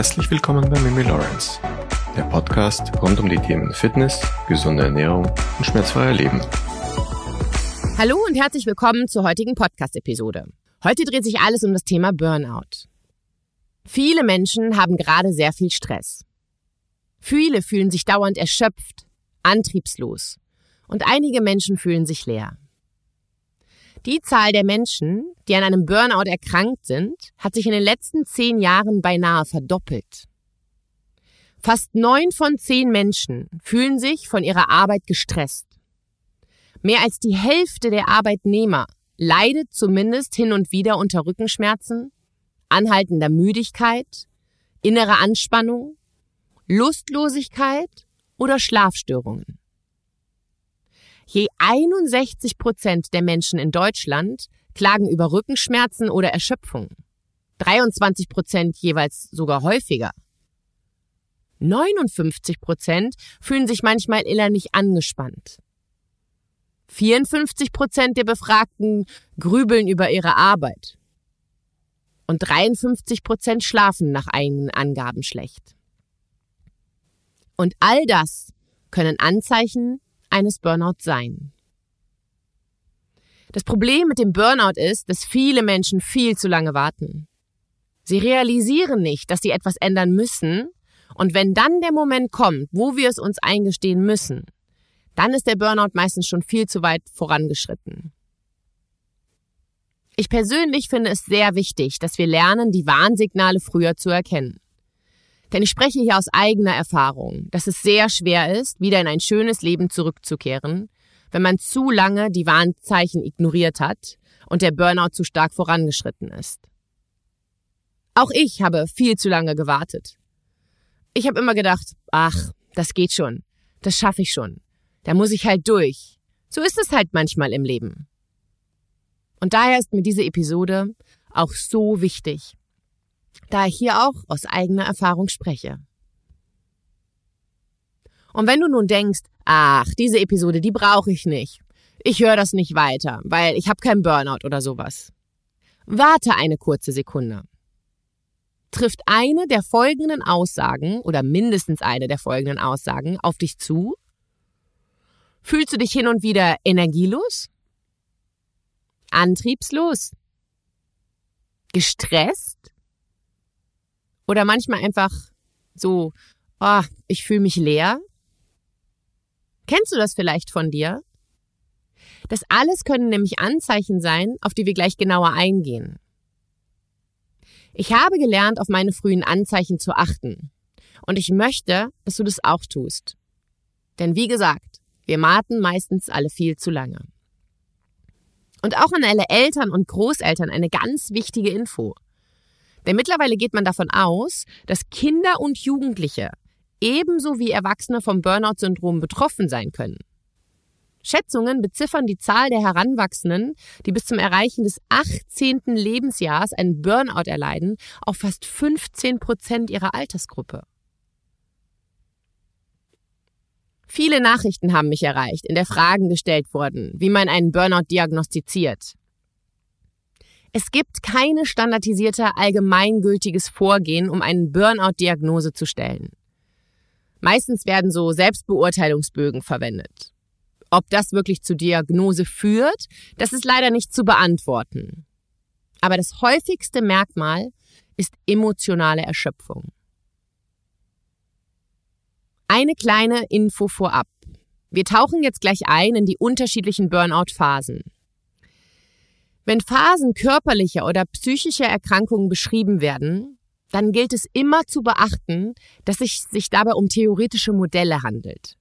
Herzlich willkommen bei Mimi Lawrence, der Podcast rund um die Themen Fitness, gesunde Ernährung und schmerzfreier Leben. Hallo und herzlich willkommen zur heutigen Podcast-Episode. Heute dreht sich alles um das Thema Burnout. Viele Menschen haben gerade sehr viel Stress. Viele fühlen sich dauernd erschöpft, antriebslos und einige Menschen fühlen sich leer. Die Zahl der Menschen, die an einem Burnout erkrankt sind, hat sich in den letzten zehn Jahren beinahe verdoppelt. Fast neun von zehn Menschen fühlen sich von ihrer Arbeit gestresst. Mehr als die Hälfte der Arbeitnehmer leidet zumindest hin und wieder unter Rückenschmerzen, anhaltender Müdigkeit, innere Anspannung, Lustlosigkeit oder Schlafstörungen. Je 61 Prozent der Menschen in Deutschland klagen über Rückenschmerzen oder Erschöpfung. 23 Prozent jeweils sogar häufiger. 59 Prozent fühlen sich manchmal innerlich angespannt. 54 Prozent der Befragten grübeln über ihre Arbeit. Und 53 Prozent schlafen nach eigenen Angaben schlecht. Und all das können Anzeichen eines Burnouts sein. Das Problem mit dem Burnout ist, dass viele Menschen viel zu lange warten. Sie realisieren nicht, dass sie etwas ändern müssen, und wenn dann der Moment kommt, wo wir es uns eingestehen müssen, dann ist der Burnout meistens schon viel zu weit vorangeschritten. Ich persönlich finde es sehr wichtig, dass wir lernen, die Warnsignale früher zu erkennen. Denn ich spreche hier aus eigener Erfahrung, dass es sehr schwer ist, wieder in ein schönes Leben zurückzukehren, wenn man zu lange die Warnzeichen ignoriert hat und der Burnout zu stark vorangeschritten ist. Auch ich habe viel zu lange gewartet. Ich habe immer gedacht, ach, das geht schon, das schaffe ich schon, da muss ich halt durch. So ist es halt manchmal im Leben. Und daher ist mir diese Episode auch so wichtig da ich hier auch aus eigener Erfahrung spreche. Und wenn du nun denkst, ach, diese Episode, die brauche ich nicht. Ich höre das nicht weiter, weil ich habe keinen Burnout oder sowas. Warte eine kurze Sekunde. Trifft eine der folgenden Aussagen oder mindestens eine der folgenden Aussagen auf dich zu? Fühlst du dich hin und wieder energielos? Antriebslos? Gestresst? Oder manchmal einfach so, oh, ich fühle mich leer. Kennst du das vielleicht von dir? Das alles können nämlich Anzeichen sein, auf die wir gleich genauer eingehen. Ich habe gelernt, auf meine frühen Anzeichen zu achten. Und ich möchte, dass du das auch tust. Denn wie gesagt, wir warten meistens alle viel zu lange. Und auch an alle Eltern und Großeltern eine ganz wichtige Info. Denn mittlerweile geht man davon aus, dass Kinder und Jugendliche ebenso wie Erwachsene vom Burnout-Syndrom betroffen sein können. Schätzungen beziffern die Zahl der Heranwachsenden, die bis zum Erreichen des 18. Lebensjahres einen Burnout erleiden, auf fast 15 Prozent ihrer Altersgruppe. Viele Nachrichten haben mich erreicht, in der Fragen gestellt wurden, wie man einen Burnout diagnostiziert. Es gibt keine standardisierte allgemeingültiges Vorgehen, um eine Burnout-Diagnose zu stellen. Meistens werden so Selbstbeurteilungsbögen verwendet. Ob das wirklich zur Diagnose führt, das ist leider nicht zu beantworten. Aber das häufigste Merkmal ist emotionale Erschöpfung. Eine kleine Info vorab. Wir tauchen jetzt gleich ein in die unterschiedlichen Burnout-Phasen. Wenn Phasen körperlicher oder psychischer Erkrankungen beschrieben werden, dann gilt es immer zu beachten, dass es sich dabei um theoretische Modelle handelt.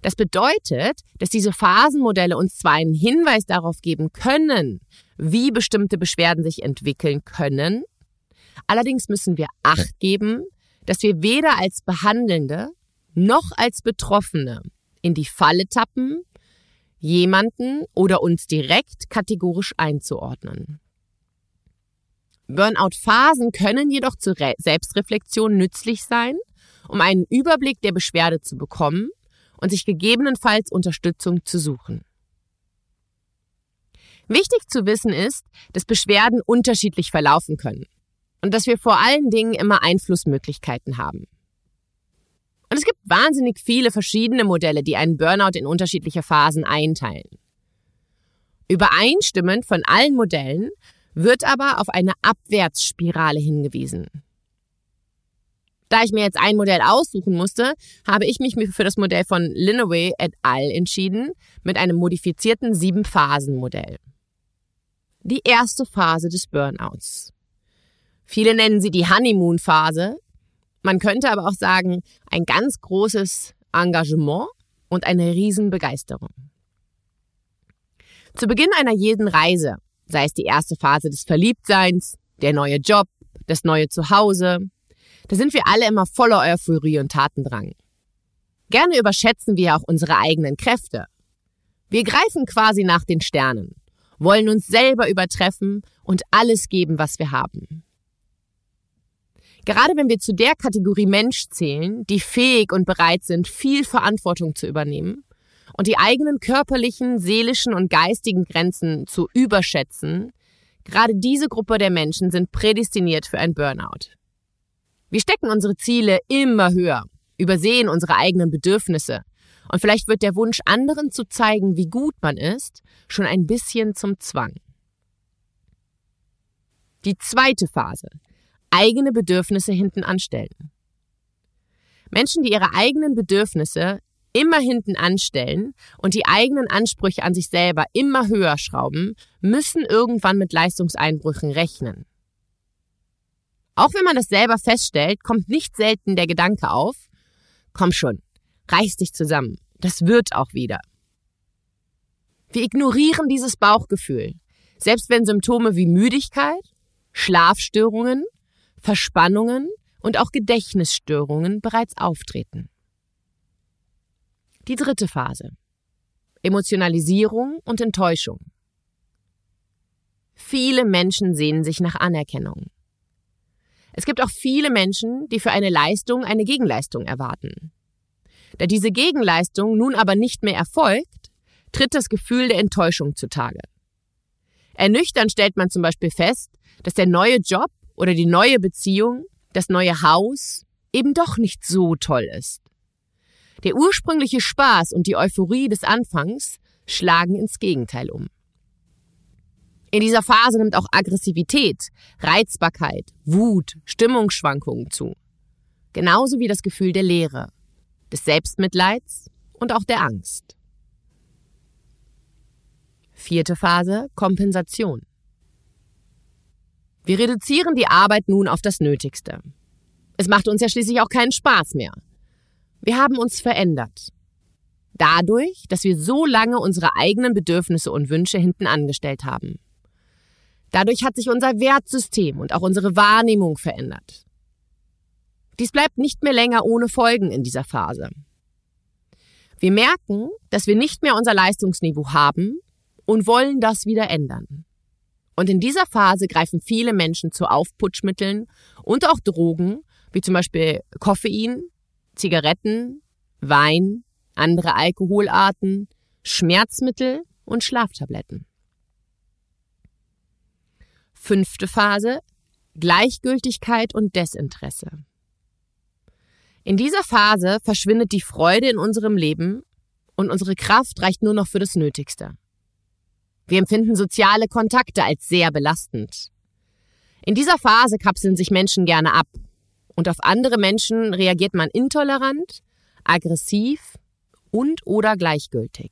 Das bedeutet, dass diese Phasenmodelle uns zwar einen Hinweis darauf geben können, wie bestimmte Beschwerden sich entwickeln können, allerdings müssen wir Acht geben, dass wir weder als Behandelnde noch als Betroffene in die Falle tappen, jemanden oder uns direkt kategorisch einzuordnen. Burnout-Phasen können jedoch zur Re Selbstreflexion nützlich sein, um einen Überblick der Beschwerde zu bekommen und sich gegebenenfalls Unterstützung zu suchen. Wichtig zu wissen ist, dass Beschwerden unterschiedlich verlaufen können. und dass wir vor allen Dingen immer Einflussmöglichkeiten haben. Und es gibt wahnsinnig viele verschiedene Modelle, die einen Burnout in unterschiedliche Phasen einteilen. Übereinstimmend von allen Modellen wird aber auf eine Abwärtsspirale hingewiesen. Da ich mir jetzt ein Modell aussuchen musste, habe ich mich für das Modell von Linaway et al. entschieden mit einem modifizierten Sieben-Phasen-Modell. Die erste Phase des Burnouts. Viele nennen sie die Honeymoon-Phase. Man könnte aber auch sagen, ein ganz großes Engagement und eine Riesenbegeisterung. Zu Beginn einer jeden Reise, sei es die erste Phase des Verliebtseins, der neue Job, das neue Zuhause, da sind wir alle immer voller Euphorie und Tatendrang. Gerne überschätzen wir auch unsere eigenen Kräfte. Wir greifen quasi nach den Sternen, wollen uns selber übertreffen und alles geben, was wir haben. Gerade wenn wir zu der Kategorie Mensch zählen, die fähig und bereit sind, viel Verantwortung zu übernehmen, und die eigenen körperlichen, seelischen und geistigen Grenzen zu überschätzen, gerade diese Gruppe der Menschen sind prädestiniert für ein Burnout. Wir stecken unsere Ziele immer höher, übersehen unsere eigenen Bedürfnisse und vielleicht wird der Wunsch, anderen zu zeigen, wie gut man ist, schon ein bisschen zum Zwang. Die zweite Phase. Eigene Bedürfnisse hinten anstellen. Menschen, die ihre eigenen Bedürfnisse immer hinten anstellen und die eigenen Ansprüche an sich selber immer höher schrauben, müssen irgendwann mit Leistungseinbrüchen rechnen. Auch wenn man das selber feststellt, kommt nicht selten der Gedanke auf, komm schon, reiß dich zusammen, das wird auch wieder. Wir ignorieren dieses Bauchgefühl, selbst wenn Symptome wie Müdigkeit, Schlafstörungen, Verspannungen und auch Gedächtnisstörungen bereits auftreten. Die dritte Phase. Emotionalisierung und Enttäuschung. Viele Menschen sehnen sich nach Anerkennung. Es gibt auch viele Menschen, die für eine Leistung eine Gegenleistung erwarten. Da diese Gegenleistung nun aber nicht mehr erfolgt, tritt das Gefühl der Enttäuschung zutage. Ernüchtern stellt man zum Beispiel fest, dass der neue Job oder die neue Beziehung, das neue Haus eben doch nicht so toll ist. Der ursprüngliche Spaß und die Euphorie des Anfangs schlagen ins Gegenteil um. In dieser Phase nimmt auch Aggressivität, Reizbarkeit, Wut, Stimmungsschwankungen zu. Genauso wie das Gefühl der Leere, des Selbstmitleids und auch der Angst. Vierte Phase Kompensation. Wir reduzieren die Arbeit nun auf das Nötigste. Es macht uns ja schließlich auch keinen Spaß mehr. Wir haben uns verändert. Dadurch, dass wir so lange unsere eigenen Bedürfnisse und Wünsche hinten angestellt haben. Dadurch hat sich unser Wertsystem und auch unsere Wahrnehmung verändert. Dies bleibt nicht mehr länger ohne Folgen in dieser Phase. Wir merken, dass wir nicht mehr unser Leistungsniveau haben und wollen das wieder ändern. Und in dieser Phase greifen viele Menschen zu Aufputschmitteln und auch Drogen, wie zum Beispiel Koffein, Zigaretten, Wein, andere Alkoholarten, Schmerzmittel und Schlaftabletten. Fünfte Phase Gleichgültigkeit und Desinteresse. In dieser Phase verschwindet die Freude in unserem Leben und unsere Kraft reicht nur noch für das Nötigste. Wir empfinden soziale Kontakte als sehr belastend. In dieser Phase kapseln sich Menschen gerne ab und auf andere Menschen reagiert man intolerant, aggressiv und oder gleichgültig.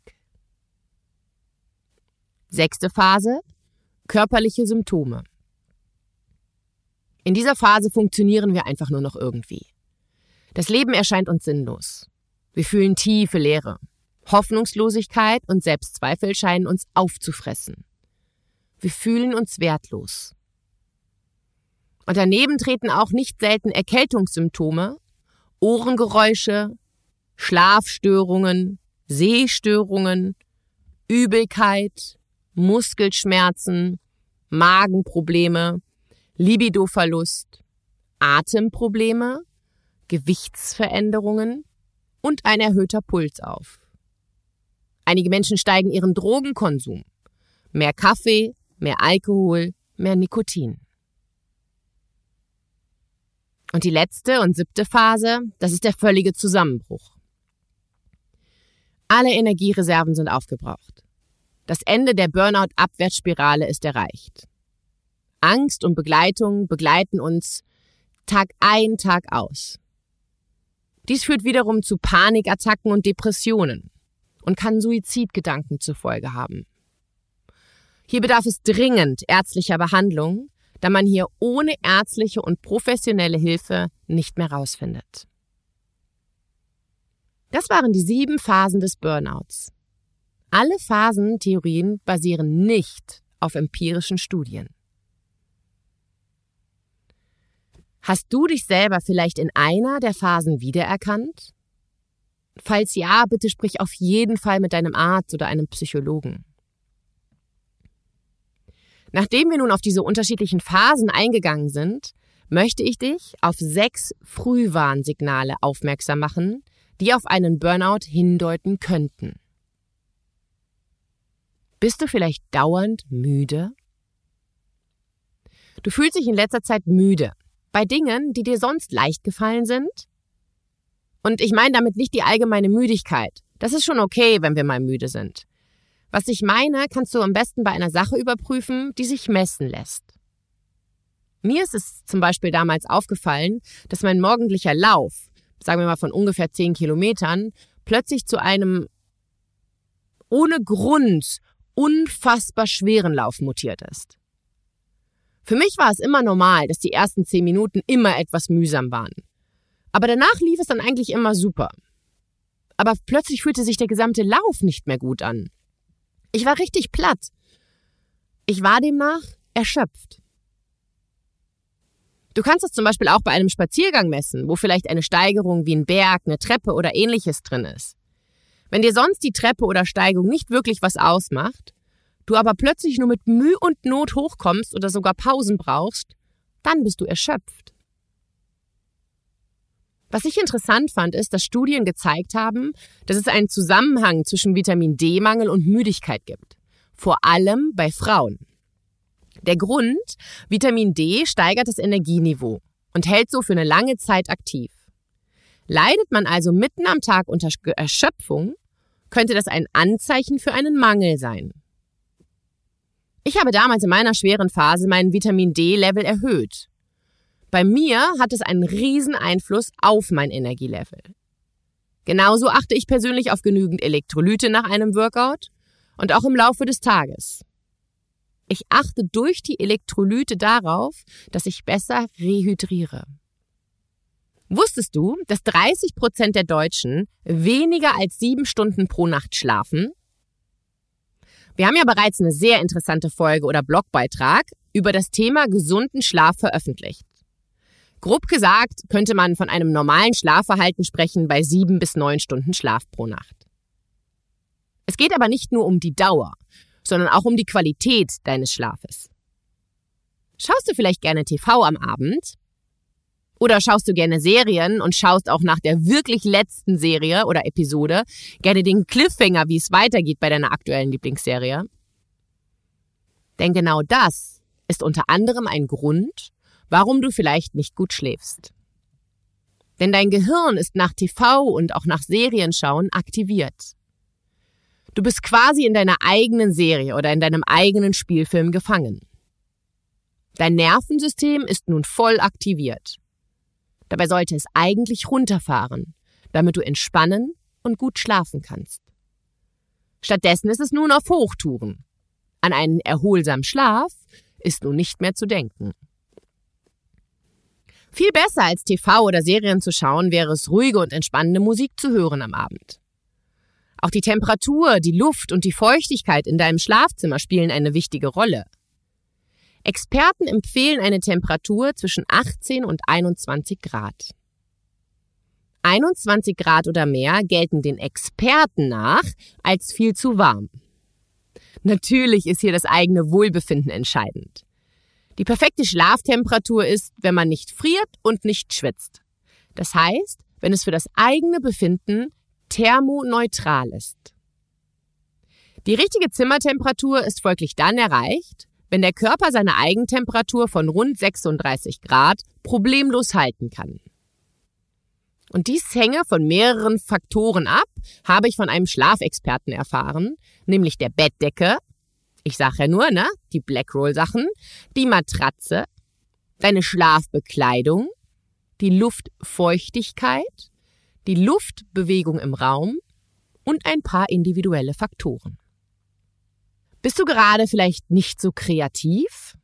Sechste Phase. Körperliche Symptome. In dieser Phase funktionieren wir einfach nur noch irgendwie. Das Leben erscheint uns sinnlos. Wir fühlen tiefe Leere. Hoffnungslosigkeit und Selbstzweifel scheinen uns aufzufressen. Wir fühlen uns wertlos. Und daneben treten auch nicht selten Erkältungssymptome, Ohrengeräusche, Schlafstörungen, Sehstörungen, Übelkeit, Muskelschmerzen, Magenprobleme, Libidoverlust, Atemprobleme, Gewichtsveränderungen und ein erhöhter Puls auf. Einige Menschen steigen ihren Drogenkonsum. Mehr Kaffee, mehr Alkohol, mehr Nikotin. Und die letzte und siebte Phase, das ist der völlige Zusammenbruch. Alle Energiereserven sind aufgebraucht. Das Ende der Burnout-Abwärtsspirale ist erreicht. Angst und Begleitung begleiten uns Tag ein, Tag aus. Dies führt wiederum zu Panikattacken und Depressionen und kann Suizidgedanken zur Folge haben. Hier bedarf es dringend ärztlicher Behandlung, da man hier ohne ärztliche und professionelle Hilfe nicht mehr rausfindet. Das waren die sieben Phasen des Burnouts. Alle Phasentheorien basieren nicht auf empirischen Studien. Hast du dich selber vielleicht in einer der Phasen wiedererkannt? Falls ja, bitte sprich auf jeden Fall mit deinem Arzt oder einem Psychologen. Nachdem wir nun auf diese unterschiedlichen Phasen eingegangen sind, möchte ich dich auf sechs Frühwarnsignale aufmerksam machen, die auf einen Burnout hindeuten könnten. Bist du vielleicht dauernd müde? Du fühlst dich in letzter Zeit müde bei Dingen, die dir sonst leicht gefallen sind? Und ich meine damit nicht die allgemeine Müdigkeit. Das ist schon okay, wenn wir mal müde sind. Was ich meine, kannst du am besten bei einer Sache überprüfen, die sich messen lässt. Mir ist es zum Beispiel damals aufgefallen, dass mein morgendlicher Lauf, sagen wir mal von ungefähr zehn Kilometern, plötzlich zu einem ohne Grund unfassbar schweren Lauf mutiert ist. Für mich war es immer normal, dass die ersten zehn Minuten immer etwas mühsam waren. Aber danach lief es dann eigentlich immer super. Aber plötzlich fühlte sich der gesamte Lauf nicht mehr gut an. Ich war richtig platt. Ich war demnach erschöpft. Du kannst es zum Beispiel auch bei einem Spaziergang messen, wo vielleicht eine Steigerung wie ein Berg, eine Treppe oder ähnliches drin ist. Wenn dir sonst die Treppe oder Steigung nicht wirklich was ausmacht, du aber plötzlich nur mit Mühe und Not hochkommst oder sogar Pausen brauchst, dann bist du erschöpft. Was ich interessant fand, ist, dass Studien gezeigt haben, dass es einen Zusammenhang zwischen Vitamin D-Mangel und Müdigkeit gibt. Vor allem bei Frauen. Der Grund, Vitamin D steigert das Energieniveau und hält so für eine lange Zeit aktiv. Leidet man also mitten am Tag unter Erschöpfung, könnte das ein Anzeichen für einen Mangel sein. Ich habe damals in meiner schweren Phase meinen Vitamin D-Level erhöht bei mir hat es einen riesen Einfluss auf mein Energielevel. Genauso achte ich persönlich auf genügend Elektrolyte nach einem Workout und auch im Laufe des Tages. Ich achte durch die Elektrolyte darauf, dass ich besser rehydriere. Wusstest du, dass 30 Prozent der Deutschen weniger als sieben Stunden pro Nacht schlafen? Wir haben ja bereits eine sehr interessante Folge oder Blogbeitrag über das Thema gesunden Schlaf veröffentlicht. Grob gesagt könnte man von einem normalen Schlafverhalten sprechen bei sieben bis neun Stunden Schlaf pro Nacht. Es geht aber nicht nur um die Dauer, sondern auch um die Qualität deines Schlafes. Schaust du vielleicht gerne TV am Abend? Oder schaust du gerne Serien und schaust auch nach der wirklich letzten Serie oder Episode gerne den Cliffhanger, wie es weitergeht bei deiner aktuellen Lieblingsserie? Denn genau das ist unter anderem ein Grund, warum du vielleicht nicht gut schläfst. Denn dein Gehirn ist nach TV und auch nach Serienschauen aktiviert. Du bist quasi in deiner eigenen Serie oder in deinem eigenen Spielfilm gefangen. Dein Nervensystem ist nun voll aktiviert. Dabei sollte es eigentlich runterfahren, damit du entspannen und gut schlafen kannst. Stattdessen ist es nun auf Hochtouren. An einen erholsamen Schlaf ist nun nicht mehr zu denken. Viel besser als TV oder Serien zu schauen, wäre es ruhige und entspannende Musik zu hören am Abend. Auch die Temperatur, die Luft und die Feuchtigkeit in deinem Schlafzimmer spielen eine wichtige Rolle. Experten empfehlen eine Temperatur zwischen 18 und 21 Grad. 21 Grad oder mehr gelten den Experten nach als viel zu warm. Natürlich ist hier das eigene Wohlbefinden entscheidend. Die perfekte Schlaftemperatur ist, wenn man nicht friert und nicht schwitzt. Das heißt, wenn es für das eigene Befinden thermoneutral ist. Die richtige Zimmertemperatur ist folglich dann erreicht, wenn der Körper seine Eigentemperatur von rund 36 Grad problemlos halten kann. Und dies hänge von mehreren Faktoren ab, habe ich von einem Schlafexperten erfahren, nämlich der Bettdecke, ich sage ja nur, ne, die Blackroll-Sachen, die Matratze, deine Schlafbekleidung, die Luftfeuchtigkeit, die Luftbewegung im Raum und ein paar individuelle Faktoren. Bist du gerade vielleicht nicht so kreativ?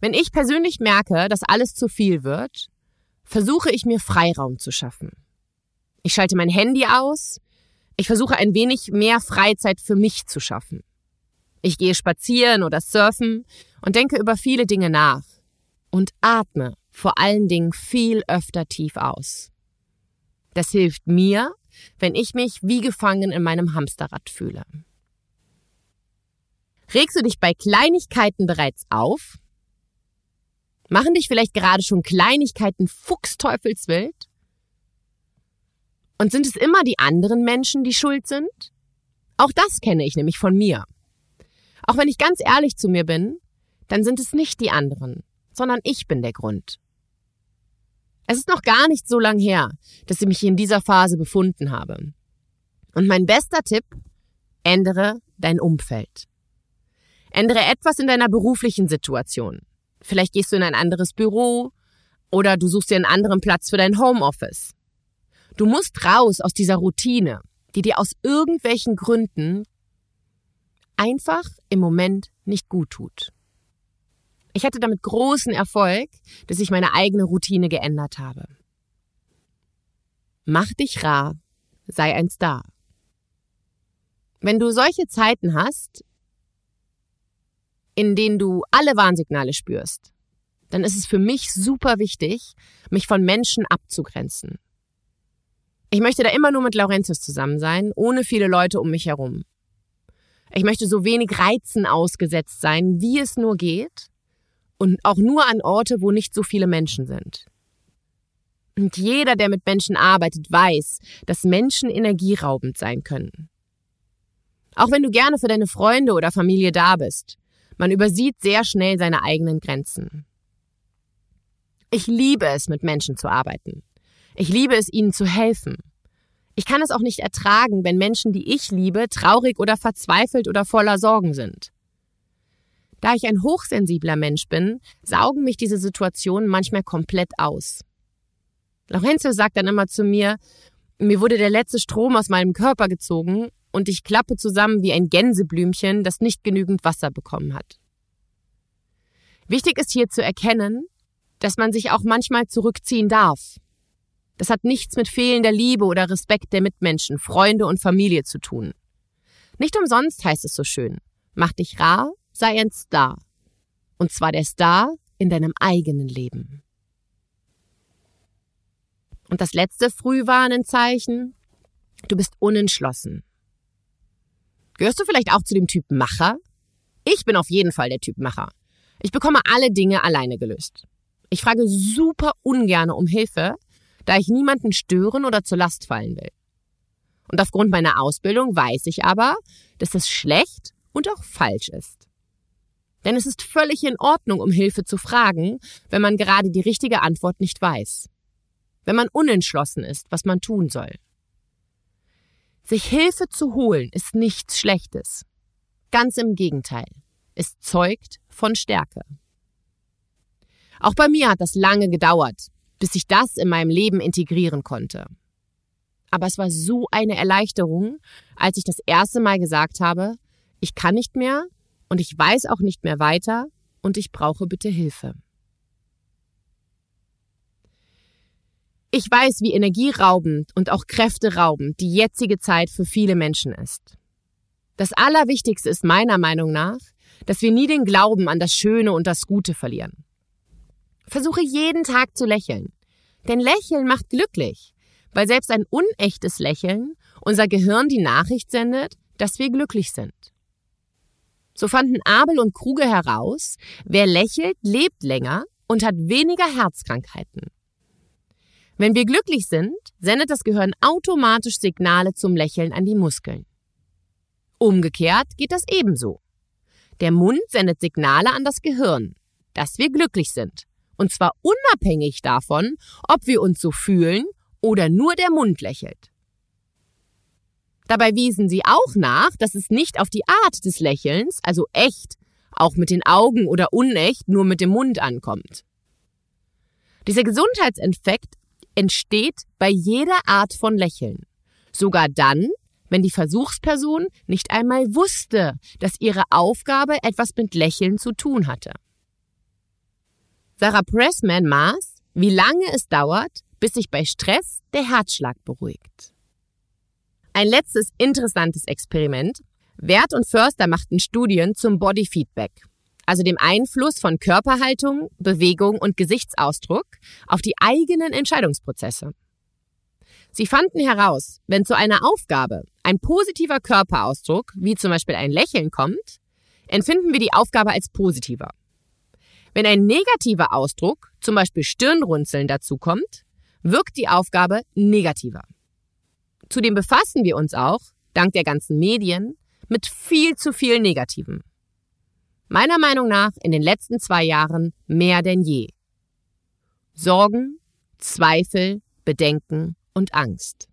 Wenn ich persönlich merke, dass alles zu viel wird, versuche ich mir Freiraum zu schaffen. Ich schalte mein Handy aus, ich versuche ein wenig mehr Freizeit für mich zu schaffen. Ich gehe spazieren oder surfen und denke über viele Dinge nach und atme vor allen Dingen viel öfter tief aus. Das hilft mir, wenn ich mich wie gefangen in meinem Hamsterrad fühle. Regst du dich bei Kleinigkeiten bereits auf? Machen dich vielleicht gerade schon Kleinigkeiten fuchsteufelswild? Und sind es immer die anderen Menschen, die schuld sind? Auch das kenne ich nämlich von mir. Auch wenn ich ganz ehrlich zu mir bin, dann sind es nicht die anderen, sondern ich bin der Grund. Es ist noch gar nicht so lang her, dass ich mich in dieser Phase befunden habe. Und mein bester Tipp, ändere dein Umfeld. Ändere etwas in deiner beruflichen Situation. Vielleicht gehst du in ein anderes Büro oder du suchst dir einen anderen Platz für dein Homeoffice. Du musst raus aus dieser Routine, die dir aus irgendwelchen Gründen einfach im Moment nicht gut tut. Ich hatte damit großen Erfolg, dass ich meine eigene Routine geändert habe. Mach dich rar, sei ein Star. Wenn du solche Zeiten hast, in denen du alle Warnsignale spürst, dann ist es für mich super wichtig, mich von Menschen abzugrenzen. Ich möchte da immer nur mit Laurentius zusammen sein, ohne viele Leute um mich herum. Ich möchte so wenig Reizen ausgesetzt sein, wie es nur geht, und auch nur an Orte, wo nicht so viele Menschen sind. Und jeder, der mit Menschen arbeitet, weiß, dass Menschen energieraubend sein können. Auch wenn du gerne für deine Freunde oder Familie da bist, man übersieht sehr schnell seine eigenen Grenzen. Ich liebe es, mit Menschen zu arbeiten. Ich liebe es, ihnen zu helfen. Ich kann es auch nicht ertragen, wenn Menschen, die ich liebe, traurig oder verzweifelt oder voller Sorgen sind. Da ich ein hochsensibler Mensch bin, saugen mich diese Situationen manchmal komplett aus. Lorenzo sagt dann immer zu mir, mir wurde der letzte Strom aus meinem Körper gezogen und ich klappe zusammen wie ein Gänseblümchen, das nicht genügend Wasser bekommen hat. Wichtig ist hier zu erkennen, dass man sich auch manchmal zurückziehen darf. Das hat nichts mit fehlender Liebe oder Respekt der Mitmenschen, Freunde und Familie zu tun. Nicht umsonst heißt es so schön, mach dich rar, sei ein Star. Und zwar der Star in deinem eigenen Leben. Und das letzte Frühwarnenzeichen, du bist unentschlossen. Gehörst du vielleicht auch zu dem Typ Macher? Ich bin auf jeden Fall der Typ Macher. Ich bekomme alle Dinge alleine gelöst. Ich frage super ungerne um Hilfe, da ich niemanden stören oder zur Last fallen will. Und aufgrund meiner Ausbildung weiß ich aber, dass das schlecht und auch falsch ist. Denn es ist völlig in Ordnung, um Hilfe zu fragen, wenn man gerade die richtige Antwort nicht weiß. Wenn man unentschlossen ist, was man tun soll. Sich Hilfe zu holen ist nichts Schlechtes. Ganz im Gegenteil. Es zeugt von Stärke. Auch bei mir hat das lange gedauert, bis ich das in meinem Leben integrieren konnte. Aber es war so eine Erleichterung, als ich das erste Mal gesagt habe, ich kann nicht mehr und ich weiß auch nicht mehr weiter und ich brauche bitte Hilfe. Ich weiß, wie energieraubend und auch kräfteraubend die jetzige Zeit für viele Menschen ist. Das Allerwichtigste ist meiner Meinung nach, dass wir nie den Glauben an das Schöne und das Gute verlieren. Versuche jeden Tag zu lächeln. Denn Lächeln macht glücklich, weil selbst ein unechtes Lächeln unser Gehirn die Nachricht sendet, dass wir glücklich sind. So fanden Abel und Kruge heraus, wer lächelt, lebt länger und hat weniger Herzkrankheiten. Wenn wir glücklich sind, sendet das Gehirn automatisch Signale zum Lächeln an die Muskeln. Umgekehrt geht das ebenso. Der Mund sendet Signale an das Gehirn, dass wir glücklich sind. Und zwar unabhängig davon, ob wir uns so fühlen oder nur der Mund lächelt. Dabei wiesen sie auch nach, dass es nicht auf die Art des Lächelns, also echt, auch mit den Augen oder unecht, nur mit dem Mund ankommt. Dieser Gesundheitseffekt entsteht bei jeder Art von Lächeln. Sogar dann, wenn die Versuchsperson nicht einmal wusste, dass ihre Aufgabe etwas mit Lächeln zu tun hatte. Sarah Pressman maß, wie lange es dauert, bis sich bei Stress der Herzschlag beruhigt. Ein letztes interessantes Experiment. Wert und Förster machten Studien zum Body Feedback, also dem Einfluss von Körperhaltung, Bewegung und Gesichtsausdruck auf die eigenen Entscheidungsprozesse. Sie fanden heraus, wenn zu einer Aufgabe ein positiver Körperausdruck, wie zum Beispiel ein Lächeln kommt, empfinden wir die Aufgabe als positiver. Wenn ein negativer Ausdruck, zum Beispiel Stirnrunzeln, dazukommt, wirkt die Aufgabe negativer. Zudem befassen wir uns auch, dank der ganzen Medien, mit viel zu viel Negativen. Meiner Meinung nach in den letzten zwei Jahren mehr denn je. Sorgen, Zweifel, Bedenken und Angst.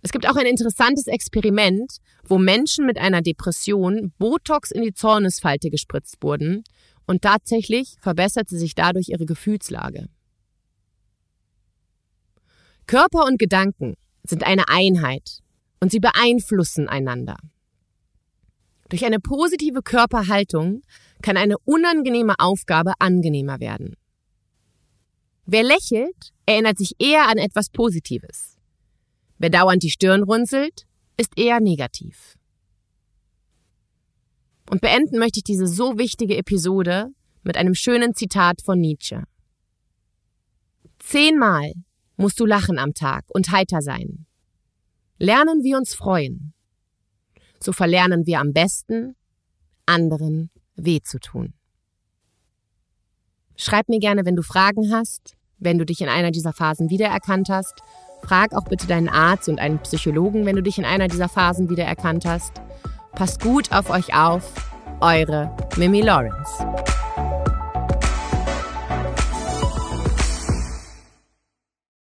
Es gibt auch ein interessantes Experiment, wo Menschen mit einer Depression Botox in die Zornesfalte gespritzt wurden und tatsächlich verbesserte sich dadurch ihre Gefühlslage. Körper und Gedanken sind eine Einheit und sie beeinflussen einander. Durch eine positive Körperhaltung kann eine unangenehme Aufgabe angenehmer werden. Wer lächelt, erinnert sich eher an etwas Positives. Wer dauernd die Stirn runzelt, ist eher negativ. Und beenden möchte ich diese so wichtige Episode mit einem schönen Zitat von Nietzsche. Zehnmal musst du lachen am Tag und heiter sein. Lernen wir uns freuen. So verlernen wir am besten, anderen weh zu tun. Schreib mir gerne, wenn du Fragen hast, wenn du dich in einer dieser Phasen wiedererkannt hast. Frag auch bitte deinen Arzt und einen Psychologen, wenn du dich in einer dieser Phasen wiedererkannt hast. Passt gut auf euch auf. Eure Mimi Lawrence.